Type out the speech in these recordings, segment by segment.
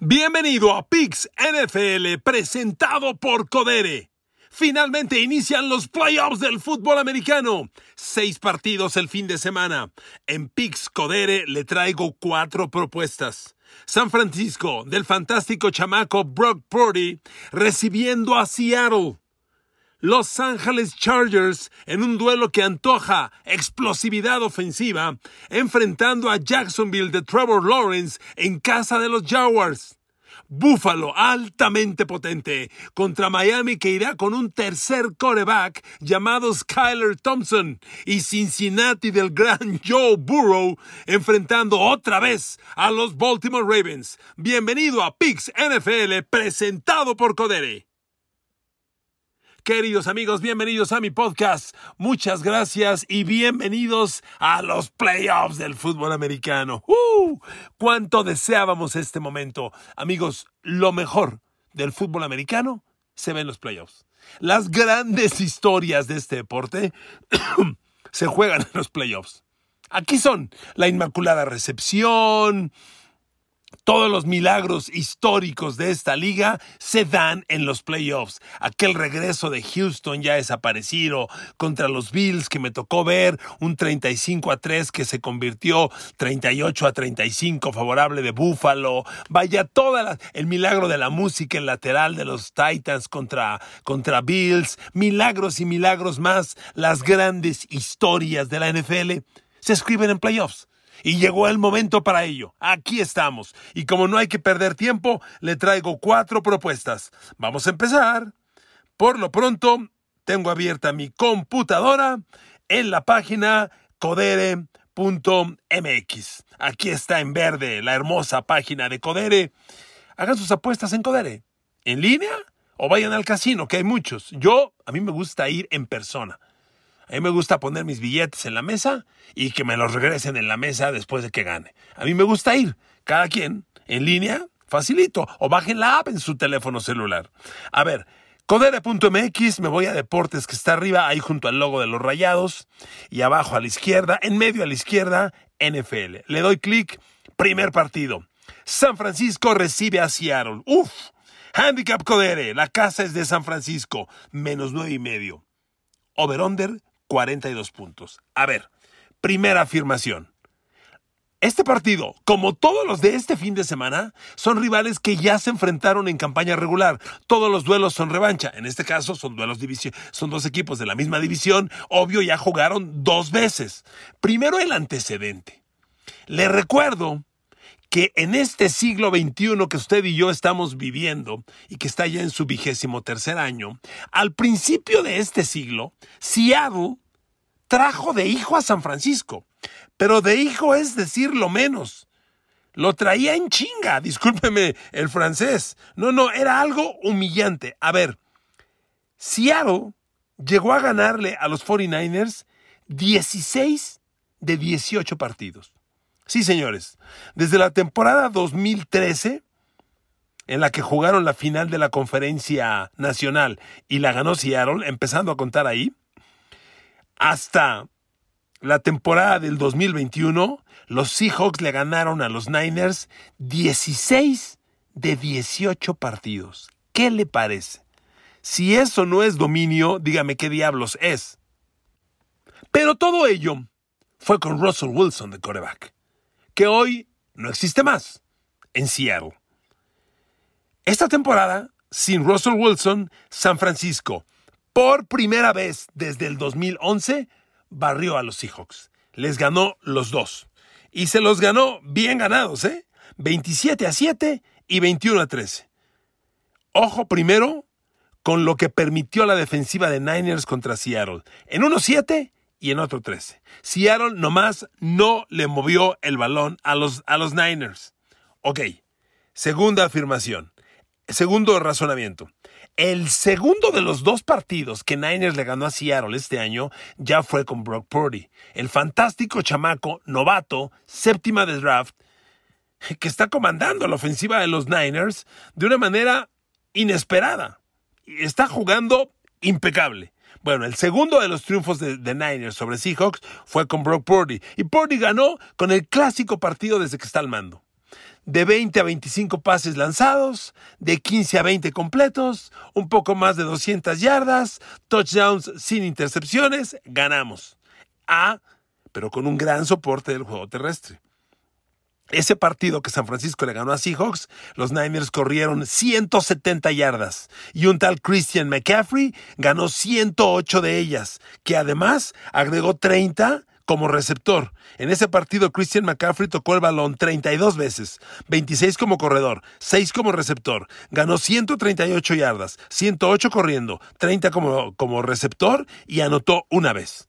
Bienvenido a Pix NFL presentado por Codere. Finalmente inician los playoffs del fútbol americano. Seis partidos el fin de semana. En Pix Codere le traigo cuatro propuestas. San Francisco, del fantástico chamaco Brock Purdy, recibiendo a Seattle. Los Angeles Chargers en un duelo que antoja explosividad ofensiva, enfrentando a Jacksonville de Trevor Lawrence en casa de los Jaguars. Buffalo altamente potente contra Miami que irá con un tercer coreback llamado Skyler Thompson y Cincinnati del gran Joe Burrow enfrentando otra vez a los Baltimore Ravens. Bienvenido a Pix NFL presentado por Codere. Queridos amigos, bienvenidos a mi podcast. Muchas gracias y bienvenidos a los playoffs del fútbol americano. ¡Uh! ¿Cuánto deseábamos este momento? Amigos, lo mejor del fútbol americano se ve en los playoffs. Las grandes historias de este deporte se juegan en los playoffs. Aquí son la Inmaculada Recepción, todos los milagros históricos de esta liga se dan en los playoffs. Aquel regreso de Houston ya desaparecido contra los Bills que me tocó ver, un 35 a 3 que se convirtió 38 a 35 favorable de Buffalo. Vaya, todo el milagro de la música en lateral de los Titans contra, contra Bills. Milagros y milagros más. Las grandes historias de la NFL se escriben en playoffs. Y llegó el momento para ello. Aquí estamos. Y como no hay que perder tiempo, le traigo cuatro propuestas. Vamos a empezar. Por lo pronto, tengo abierta mi computadora en la página codere.mx. Aquí está en verde la hermosa página de Codere. Hagan sus apuestas en Codere. ¿En línea? O vayan al casino, que hay muchos. Yo, a mí me gusta ir en persona. A mí me gusta poner mis billetes en la mesa y que me los regresen en la mesa después de que gane. A mí me gusta ir, cada quien, en línea, facilito, o bajen la app en su teléfono celular. A ver, Codere.mx, me voy a deportes que está arriba, ahí junto al logo de los rayados, y abajo a la izquierda, en medio a la izquierda, NFL. Le doy clic, primer partido. San Francisco recibe a Seattle. Uf, handicap Codere, la casa es de San Francisco, menos nueve y medio. Over-under 42 puntos. A ver, primera afirmación. Este partido, como todos los de este fin de semana, son rivales que ya se enfrentaron en campaña regular. Todos los duelos son revancha. En este caso son duelos división, son dos equipos de la misma división. Obvio, ya jugaron dos veces. Primero el antecedente. Le recuerdo que en este siglo XXI que usted y yo estamos viviendo y que está ya en su vigésimo tercer año, al principio de este siglo, Seattle trajo de hijo a San Francisco. Pero de hijo es decir lo menos. Lo traía en chinga, discúlpeme el francés. No, no, era algo humillante. A ver, Seattle llegó a ganarle a los 49ers 16 de 18 partidos. Sí, señores, desde la temporada 2013, en la que jugaron la final de la conferencia nacional y la ganó Seattle, empezando a contar ahí, hasta la temporada del 2021, los Seahawks le ganaron a los Niners 16 de 18 partidos. ¿Qué le parece? Si eso no es dominio, dígame qué diablos es. Pero todo ello fue con Russell Wilson de coreback, que hoy no existe más en Seattle. Esta temporada, sin Russell Wilson, San Francisco por primera vez desde el 2011, barrió a los Seahawks. Les ganó los dos. Y se los ganó bien ganados, ¿eh? 27 a 7 y 21 a 13. Ojo primero con lo que permitió la defensiva de Niners contra Seattle. En uno 7 y en otro 13. Seattle nomás no le movió el balón a los, a los Niners. Ok, segunda afirmación. Segundo razonamiento. El segundo de los dos partidos que Niners le ganó a Seattle este año ya fue con Brock Purdy, el fantástico chamaco novato, séptima de draft, que está comandando la ofensiva de los Niners de una manera inesperada. Está jugando impecable. Bueno, el segundo de los triunfos de, de, Niners sobre Seahawks fue con Brock Purdy. Y Purdy ganó con el clásico partido desde que está al mando. De 20 a 25 pases lanzados, de 15 a 20 completos, un poco más de 200 yardas, touchdowns sin intercepciones, ganamos. A, pero con un gran soporte del juego terrestre. Ese partido que San Francisco le ganó a Seahawks, los Niners corrieron 170 yardas y un tal Christian McCaffrey ganó 108 de ellas, que además agregó 30 como receptor. En ese partido, Christian McCaffrey tocó el balón 32 veces, 26 como corredor, 6 como receptor. Ganó 138 yardas, 108 corriendo, 30 como, como receptor y anotó una vez.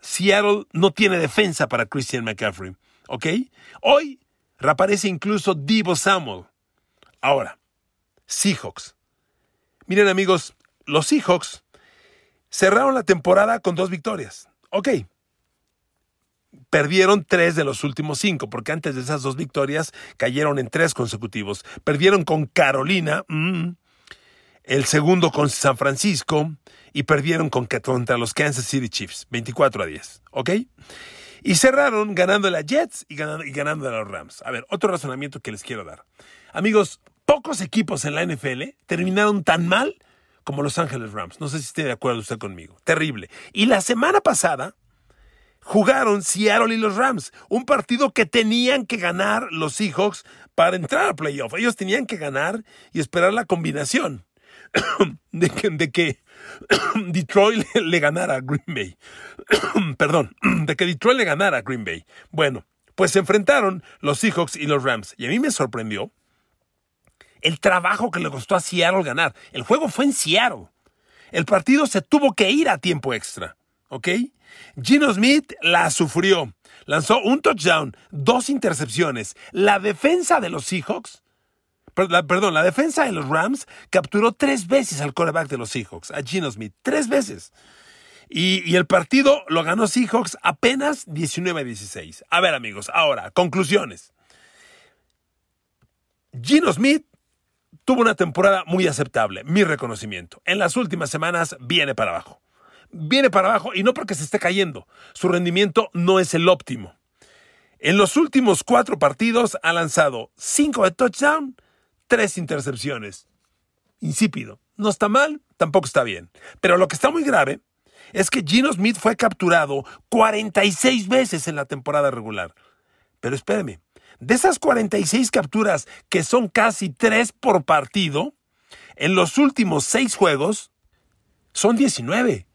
Seattle no tiene defensa para Christian McCaffrey. ¿Ok? Hoy Reaparece incluso Divo Samuel. Ahora, Seahawks. Miren amigos, los Seahawks cerraron la temporada con dos victorias. Ok. Perdieron tres de los últimos cinco, porque antes de esas dos victorias cayeron en tres consecutivos. Perdieron con Carolina, mm, el segundo con San Francisco y perdieron con, contra los Kansas City Chiefs, 24 a 10. ¿Ok? Y cerraron ganando a la Jets y ganando, y ganando a los Rams. A ver, otro razonamiento que les quiero dar. Amigos, pocos equipos en la NFL terminaron tan mal como Los Ángeles Rams. No sé si esté de acuerdo usted conmigo. Terrible. Y la semana pasada jugaron Seattle y los Rams. Un partido que tenían que ganar los Seahawks para entrar a playoff. Ellos tenían que ganar y esperar la combinación de que, de que Detroit le, ganara a Green Bay. Perdón, de que Detroit le ganara a Green Bay. Bueno, pues se enfrentaron los Seahawks y los Rams. Y a mí me sorprendió el trabajo que le costó a Seattle ganar. El juego fue en Seattle. El partido se tuvo que ir a tiempo extra. ¿Ok? Gino Smith la sufrió. Lanzó un touchdown, dos intercepciones. La defensa de los Seahawks perdón, la defensa de los Rams capturó tres veces al quarterback de los Seahawks, a Gino Smith, tres veces. Y, el partido lo ganó Seahawks apenas 19 a 16. A ver, amigos, ahora, conclusiones. Gino Smith tuvo una temporada muy aceptable, mi reconocimiento. En las últimas semanas viene para abajo. Viene para abajo y no porque se esté cayendo. Su rendimiento no es el óptimo. En los últimos cuatro partidos ha lanzado cinco de touchdown tres intercepciones. Insípido. No está mal, tampoco está bien. Pero lo que está muy grave es que Gino Smith fue capturado 46 veces en la temporada regular. Pero espéreme, de esas 46 capturas, que son casi tres por partido, en los últimos seis juegos, son 19.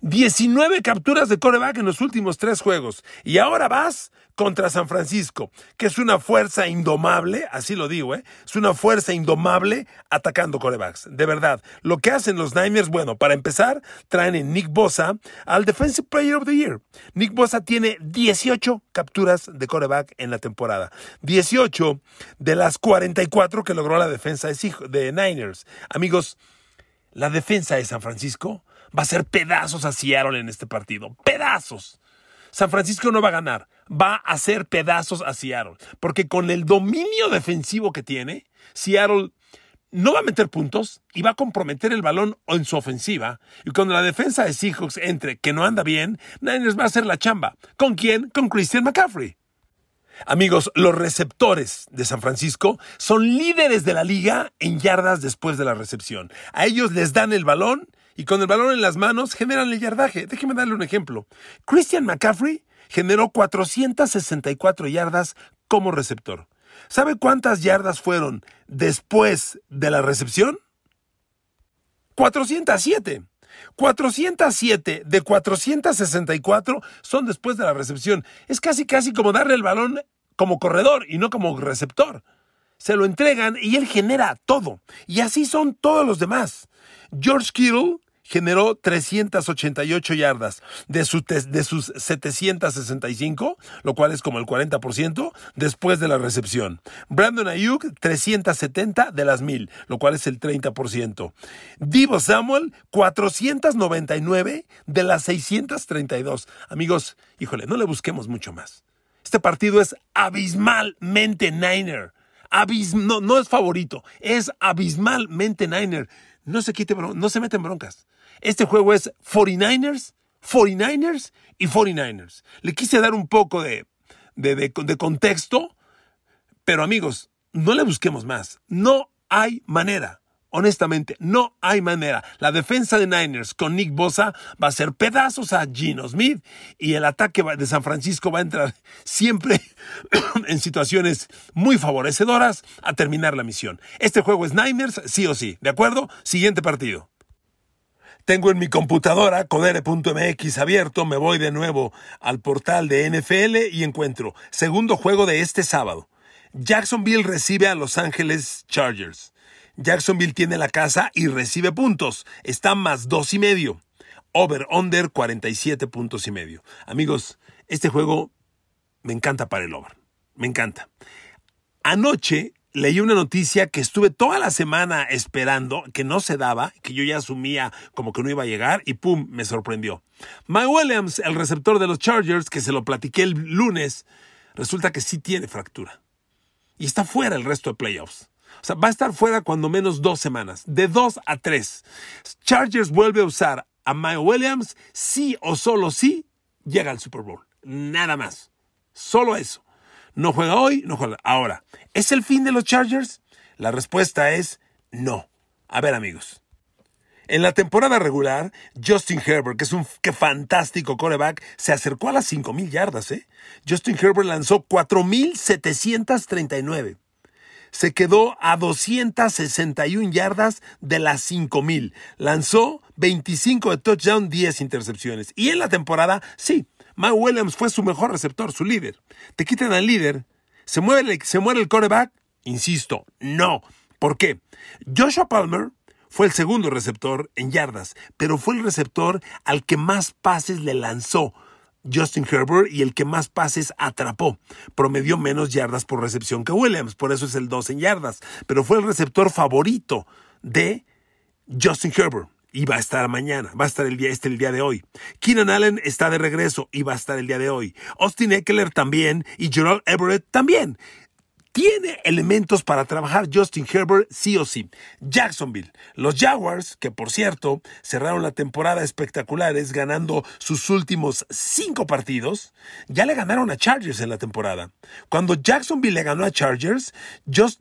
19 capturas de coreback en los últimos tres juegos. Y ahora vas contra San Francisco, que es una fuerza indomable, así lo digo, ¿eh? es una fuerza indomable atacando corebacks. De verdad, lo que hacen los Niners, bueno, para empezar, traen en Nick Bosa al Defensive Player of the Year. Nick Bosa tiene 18 capturas de coreback en la temporada. 18 de las 44 que logró la defensa de Niners. Amigos, la defensa de San Francisco va a ser pedazos a Seattle en este partido. Pedazos. San Francisco no va a ganar, va a hacer pedazos a Seattle, porque con el dominio defensivo que tiene, Seattle no va a meter puntos y va a comprometer el balón en su ofensiva. Y cuando la defensa de Seahawks entre, que no anda bien, Niners va a hacer la chamba. ¿Con quién? Con Christian McCaffrey. Amigos, los receptores de San Francisco son líderes de la liga en yardas después de la recepción. A ellos les dan el balón y con el balón en las manos generan el yardaje. Déjeme darle un ejemplo. Christian McCaffrey generó 464 yardas como receptor. ¿Sabe cuántas yardas fueron después de la recepción? 407. 407 de 464 son después de la recepción. Es casi casi como darle el balón como corredor y no como receptor. Se lo entregan y él genera todo. Y así son todos los demás. George Kittle generó 388 yardas de, de sus 765, lo cual es como el 40%, después de la recepción. Brandon Ayuk, 370 de las 1000, lo cual es el 30%. Divo Samuel, 499 de las 632. Amigos, híjole, no le busquemos mucho más. Este partido es abismalmente Niner. no, no es favorito, es abismalmente Niner. No se quite, no se meten broncas. Este juego es 49ers, 49ers y 49ers. Le quise dar un poco de, de, contexto, Pero amigos, no le busquemos más. No hay manera. Honestamente, no hay manera. La defensa de Niners con Nick Bosa va a ser pedazos a Gino Smith y el ataque de San Francisco va a entrar siempre en situaciones muy favorecedoras a terminar la misión. Este juego es Niners, sí o sí. ¿De acuerdo? Siguiente partido. Tengo en mi computadora codere.mx abierto, me voy de nuevo al portal de NFL y encuentro segundo juego de este sábado. Jacksonville recibe a Los Ángeles Chargers. Jacksonville tiene la casa y recibe puntos. Está más dos y medio. Over, under 47 puntos y medio. Amigos, este juego me encanta para el over. Me encanta. Anoche leí una noticia que estuve toda la semana esperando, que no se daba, que yo ya asumía como que no iba a llegar y pum, me sorprendió. Mike Williams, el receptor de los Chargers, que se lo platiqué el lunes, resulta que sí tiene fractura. Y está fuera el resto de playoffs. O sea, va a estar fuera cuando menos dos semanas, de dos a tres. Chargers vuelve a usar a Mike Williams, sí o solo sí, llega al Super Bowl. Nada más. Solo eso. No juega hoy, no juega. Ahora, ¿es el fin de los Chargers? La respuesta es no. A ver, amigos. En la temporada regular, Justin Herbert, que es un que fantástico coreback, se acercó a las 5.000 yardas. ¿eh? Justin Herbert lanzó 4.739 se quedó a 261 yardas de las 5000. Lanzó 25 de touchdown, 10 intercepciones. Y en la temporada, sí, Mike Williams fue su mejor receptor, su líder. Te quitan al líder, se muere, se muere el coreback. Insisto, no. ¿Por qué? Joshua Palmer fue el segundo receptor en yardas, pero fue el receptor al que más pases le lanzó. Justin Herbert y el que más pases atrapó. Promedió menos yardas por recepción que Williams, por eso es el 2 en yardas, pero fue el receptor favorito de Justin Herbert. Y va a estar mañana, va a estar el día este el día de hoy. Keenan Allen está de regreso y va a estar el día de hoy. Austin Eckler también y Gerald Everett también tiene elementos para trabajar Justin Herbert sí o sí. Jacksonville, los Jaguars, que por cierto cerraron la temporada espectaculares ganando sus últimos cinco partidos, ya le ganaron a Chargers en la temporada. Cuando Jacksonville le ganó a Chargers,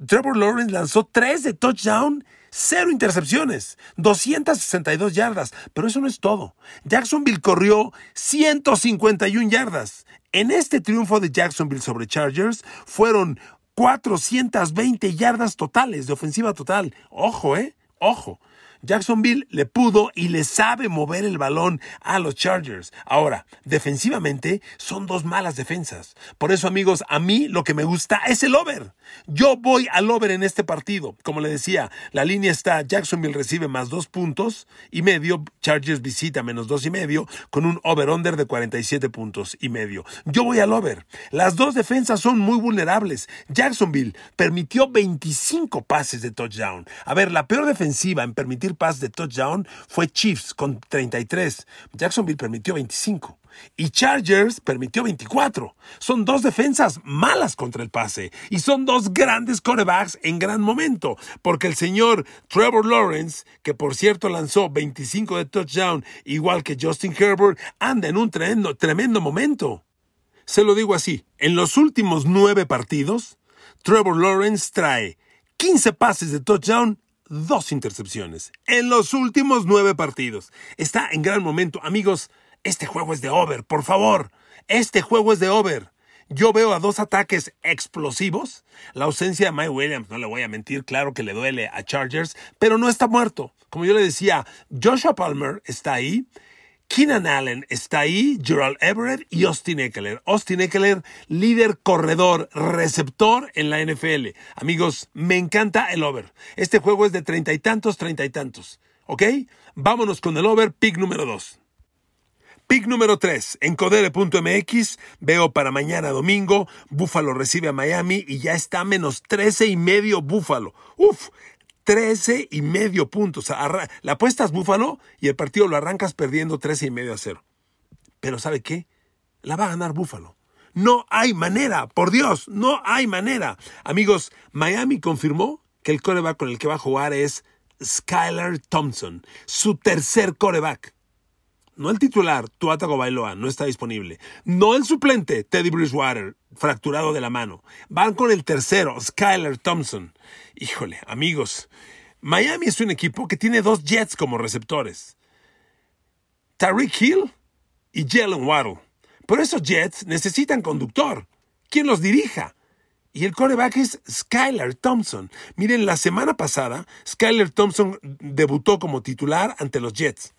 Trevor Lawrence lanzó tres de touchdown cero intercepciones, 262 yardas, pero eso no es todo. Jacksonville corrió 151 yardas. En este triunfo de Jacksonville sobre Chargers fueron 420 yardas totales de ofensiva total. Ojo, ¿eh? Ojo. Jacksonville le pudo y le sabe mover el balón a los Chargers. Ahora, defensivamente son dos malas defensas. Por eso, amigos, a mí lo que me gusta es el over. Yo voy al over en este partido. Como le decía, la línea está Jacksonville recibe más dos puntos y medio, Chargers visita menos dos y medio, con un over-under de 47 puntos y medio. Yo voy al over. Las dos defensas son muy vulnerables. Jacksonville permitió 25 pases de touchdown. A ver, la peor defensiva en permitir pass de touchdown fue Chiefs con 33. Jacksonville permitió 25. Y Chargers permitió 24. Son dos defensas malas contra el pase. Y son dos grandes corebacks en gran momento. Porque el señor Trevor Lawrence, que por cierto lanzó 25 de touchdown, igual que Justin Herbert, anda en un tremendo, tremendo momento. Se lo digo así, en los últimos nueve partidos, Trevor Lawrence trae 15 pases de touchdown dos intercepciones en los últimos nueve partidos. Está en gran momento. Amigos, este juego es de over, por favor. Este juego es de over. Yo veo a dos ataques explosivos. La ausencia de Mike Williams, no le voy a mentir, claro que le duele a Chargers, pero no está muerto. Como yo le decía, Joshua Palmer está ahí Keenan Allen está ahí, Gerald Everett y Austin Eckler. Austin Eckler, líder corredor, receptor en la NFL. Amigos, me encanta el over. Este juego es de treinta y tantos, treinta y tantos. ¿Ok? Vámonos con el over, pick número dos. Pick número 3. En codere.mx veo para mañana domingo. Buffalo recibe a Miami y ya está menos 13 y medio Buffalo. Uf, 13 y medio puntos. La apuestas Búfalo y el partido lo arrancas perdiendo 13 y medio a cero. Pero ¿sabe qué? La va a ganar Búfalo. No hay manera, por Dios, no hay manera. Amigos, Miami confirmó que el coreback con el que va a jugar es Skylar Thompson, su tercer coreback. No el titular, Tuatago Bailoa, no está disponible. No el suplente, Teddy Bridgewater, fracturado de la mano. Van con el tercero, Skyler Thompson. Híjole, amigos, Miami es un equipo que tiene dos Jets como receptores. Tariq Hill y Jalen Waddle. Por esos Jets necesitan conductor. ¿Quién los dirija? Y el coreback es Skyler Thompson. Miren, la semana pasada, Skyler Thompson debutó como titular ante los Jets.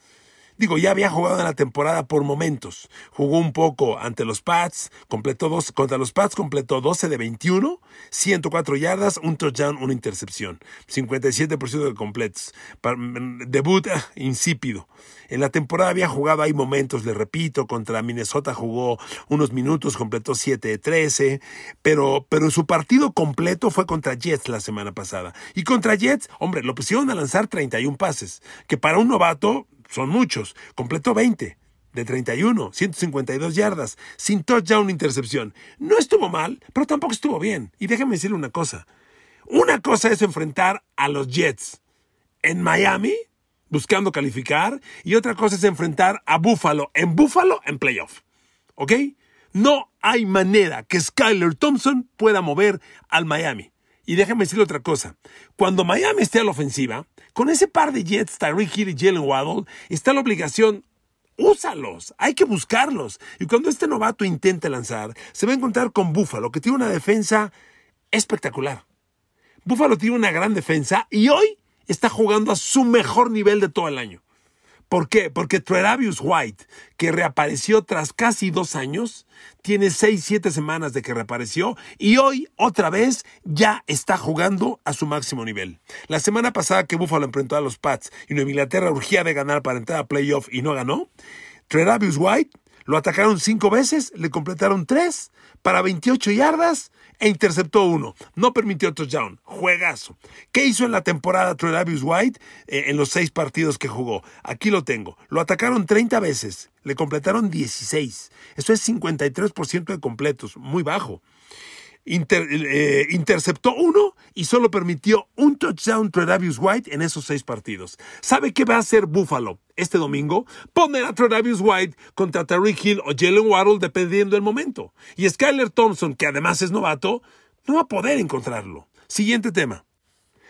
Digo, ya había jugado en la temporada por momentos. Jugó un poco ante los Pats, completó dos, contra los Pats completó 12 de 21, 104 yardas, un touchdown, una intercepción. 57% de completos. Debut ah, insípido. En la temporada había jugado, hay momentos, le repito, contra Minnesota jugó unos minutos, completó 7 de 13, pero, pero su partido completo fue contra Jets la semana pasada. Y contra Jets, hombre, lo pusieron a lanzar 31 pases, que para un novato son muchos. Completó 20 de 31, 152 yardas, sin touchdown intercepción. No estuvo mal, pero tampoco estuvo bien. Y déjame decirle una cosa. Una cosa es enfrentar a los Jets en Miami, buscando calificar, y otra cosa es enfrentar a Buffalo en Buffalo en playoff. ¿Ok? No hay manera que Skyler Thompson pueda mover al Miami. Y déjame decirle otra cosa. Cuando Miami esté a la ofensiva, con ese par de Jets, Tyreek Hill y Jalen Waddle, está la obligación úsalos, hay que buscarlos. Y cuando este novato intente lanzar, se va a encontrar con Buffalo, que tiene una defensa espectacular. Buffalo tiene una gran defensa y hoy está jugando a su mejor nivel de todo el año. ¿Por qué? Porque Treravius White, que reapareció tras casi dos años, tiene seis, siete semanas de que reapareció y hoy otra vez ya está jugando a su máximo nivel. La semana pasada que Buffalo enfrentó a los Pats y Nueva Inglaterra urgía de ganar para entrar a playoff y no ganó, Treravius White lo atacaron cinco veces, le completaron tres para 28 yardas e interceptó uno. No permitió touchdown. Juegazo. ¿Qué hizo en la temporada Travis White eh, en los seis partidos que jugó? Aquí lo tengo. Lo atacaron 30 veces. Le completaron 16. Eso es 53% de completos. Muy bajo. Eh, interceptó uno y solo permitió un touchdown Travis White en esos seis partidos. ¿Sabe qué va a hacer Buffalo este domingo? Poner a Travis White contra Tariq Hill o Jalen Waddle dependiendo del momento. Y Skyler Thompson, que además es novato, no va a poder encontrarlo. Siguiente tema.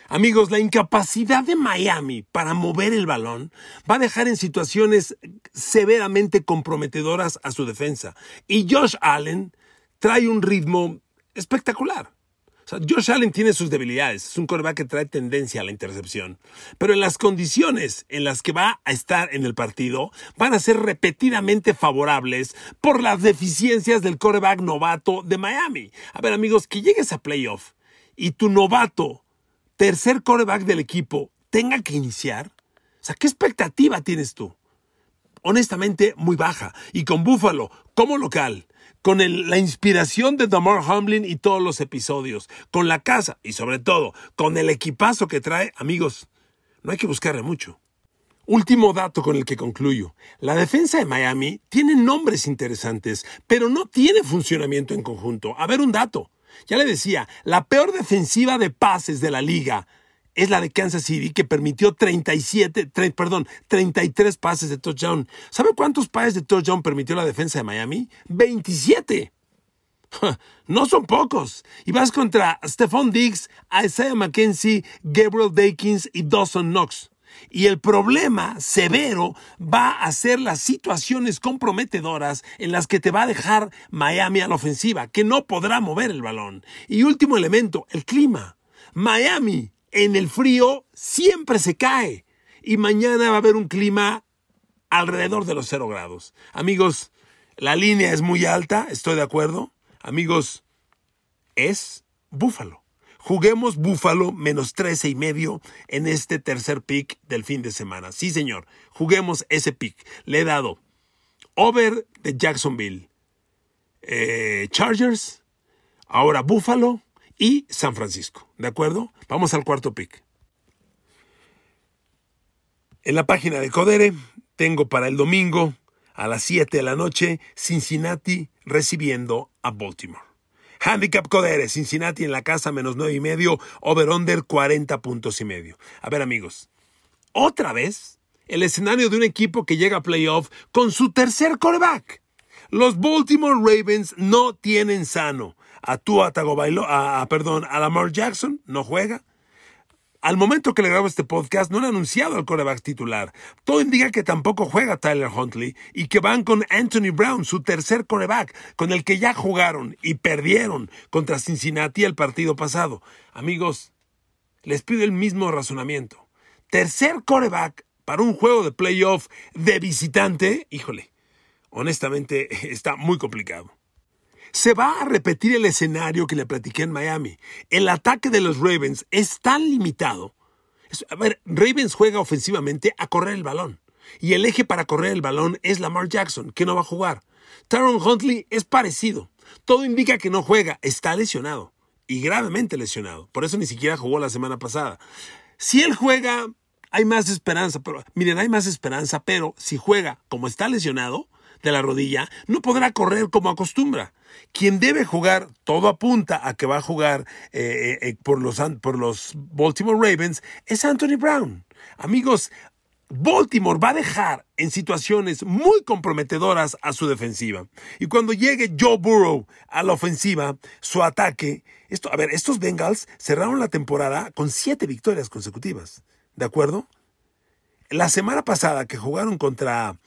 Amigos, la incapacidad de Miami para mover el balón va a dejar en situaciones severamente comprometedoras a su defensa. Y Josh Allen trae un ritmo espectacular. O sea, Josh Allen tiene sus debilidades, es un coreback que trae tendencia a la intercepción, pero en las condiciones en las que va a estar en el partido van a ser repetidamente favorables por las deficiencias del coreback novato de Miami. A ver amigos, que llegues a playoff y tu novato, tercer coreback del equipo, tenga que iniciar, o sea, ¿qué expectativa tienes tú? Honestamente, muy baja. Y con Buffalo, como local, con la inspiración de Damar Hamlin y todos los episodios, con la casa y sobre todo con el equipazo que trae, amigos, no hay que buscarle mucho. Último dato con el que concluyo. La defensa de Miami tiene nombres interesantes, pero no tiene funcionamiento en conjunto. A ver un dato. Ya le decía, la peor defensiva de pases de la liga es la de Kansas City, que permitió 37, perdón, 33 pases de touchdown. ¿Sabe cuántos pases de touchdown permitió la defensa de Miami? 27. No son pocos. Y vas contra Stephon Diggs, Isaiah McKenzie, Gabriel Dakins y Dawson Knox. Y el problema severo va a ser las situaciones comprometedoras en las que te va a dejar Miami a la ofensiva, que no podrá mover el balón. Y último elemento, el clima. Miami en el frío siempre se cae y mañana va a haber un clima alrededor de los cero grados. Amigos, la línea es muy alta, estoy de acuerdo. Amigos, es Búfalo. Juguemos Búfalo menos 13 y medio en este tercer pick del fin de semana. Sí, señor, juguemos ese pick. Le he dado over de Jacksonville, eh, Chargers, ahora Búfalo y San Francisco. ¿De acuerdo? Vamos al cuarto pick. En la página de Codere tengo para el domingo a las 7 de la noche Cincinnati recibiendo a Baltimore. Handicap Codere, Cincinnati en la casa menos 9 y medio, over-under 40 puntos y medio. A ver amigos, otra vez el escenario de un equipo que llega a playoff con su tercer coreback. Los Baltimore Ravens no tienen sano a Tua Tagovailoa, a, perdón, a Lamar Jackson, no juega. Al momento que le grabo este podcast, no han anunciado al coreback titular. Todo indica que tampoco juega Tyler Huntley y que van con Anthony Brown, su tercer coreback, con el que ya jugaron y perdieron contra Cincinnati el partido pasado. Amigos, les pido el mismo razonamiento. Tercer coreback para un juego de playoff de visitante, híjole, honestamente está muy complicado. Se va a repetir el escenario que le platiqué en Miami. El ataque de los Ravens es tan limitado. A ver, Ravens juega ofensivamente a correr el balón. Y el eje para correr el balón es Lamar Jackson, que no va a jugar. Taron Huntley es parecido. Todo indica que no juega, está lesionado. Y gravemente lesionado. Por eso ni siquiera jugó la semana pasada. Si él juega, hay más esperanza. Pero, miren, hay más esperanza, pero si juega como está lesionado de la rodilla, no podrá correr como acostumbra. Quien debe jugar, todo apunta a que va a jugar eh, eh, por, los, por los Baltimore Ravens, es Anthony Brown. Amigos, Baltimore va a dejar en situaciones muy comprometedoras a su defensiva. Y cuando llegue Joe Burrow a la ofensiva, su ataque, esto, a ver, estos Bengals cerraron la temporada con siete victorias consecutivas. ¿De acuerdo? La semana pasada que jugaron contra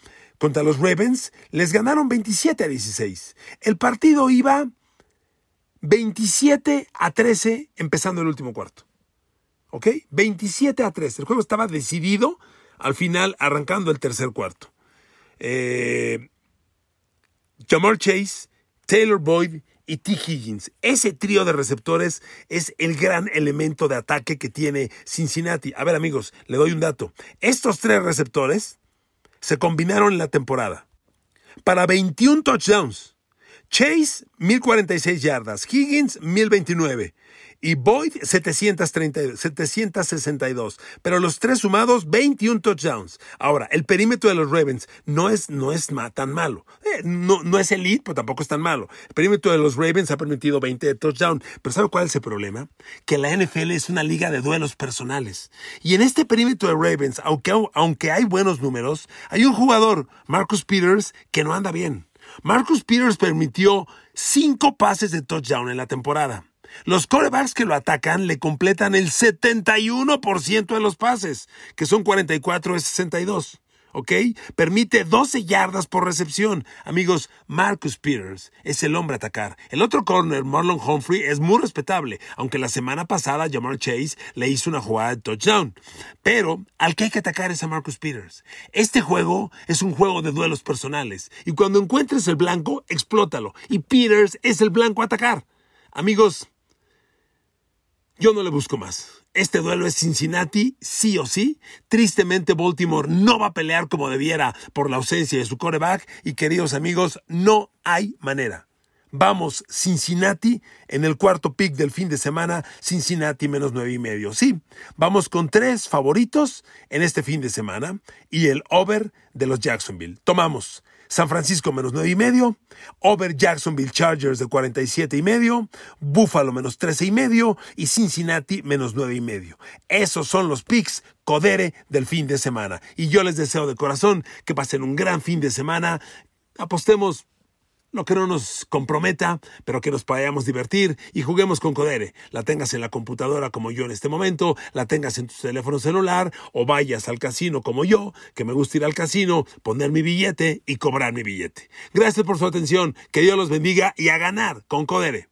contra los Ravens les ganaron 27 a 16. El partido iba 27 a 13 empezando el último cuarto. ¿Ok? 27 a 13. El juego estaba decidido al final arrancando el tercer cuarto. Eh, Jamar Chase, Taylor Boyd y T. Higgins. Ese trío de receptores es el gran elemento de ataque que tiene Cincinnati. A ver amigos, le doy un dato. Estos tres receptores se combinaron en la temporada para 21 touchdowns. Chase, 1046 yardas. Higgins, 1029 y Boyd 730, 762. Pero los tres sumados, 21 touchdowns. Ahora, el perímetro de los Ravens no es, no es tan malo. Eh, no, no es elite, pero tampoco es tan malo. El perímetro de los Ravens ha permitido 20 touchdowns. Pero ¿sabe cuál es el problema? Que la NFL es una liga de duelos personales. Y en este perímetro de Ravens, aunque, aunque hay buenos números, hay un jugador, Marcus Peters, que no anda bien. Marcus Peters permitió cinco pases de touchdown en la temporada. Los corebacks que lo atacan le completan el 71% de los pases, que son 44 de 62. ¿ok? Permite 12 yardas por recepción. Amigos, Marcus Peters es el hombre a atacar. El otro corner, Marlon Humphrey, es muy respetable, aunque la semana pasada Jamar Chase le hizo una jugada de touchdown. Pero al que hay que atacar es a Marcus Peters. Este juego es un juego de duelos personales, y cuando encuentres el blanco, explótalo. Y Peters es el blanco a atacar. Amigos, yo no le busco más. Este duelo es Cincinnati, sí o sí. Tristemente, Baltimore no va a pelear como debiera por la ausencia de su coreback. Y queridos amigos, no hay manera. Vamos, Cincinnati en el cuarto pick del fin de semana, Cincinnati menos nueve y medio. Sí, vamos con tres favoritos en este fin de semana y el over de los Jacksonville. Tomamos San Francisco menos 9 y medio, over Jacksonville Chargers de 47 y medio, Buffalo menos 13 y medio y Cincinnati menos 9 y medio. Esos son los picks Codere del fin de semana. Y yo les deseo de corazón que pasen un gran fin de semana. Apostemos lo que no nos comprometa, pero que nos vayamos divertir y juguemos con Codere. La tengas en la computadora como yo en este momento, la tengas en tu teléfono celular o vayas al casino como yo, que me gusta ir al casino, poner mi billete y cobrar mi billete. Gracias por su atención, que Dios los bendiga y a ganar con Codere.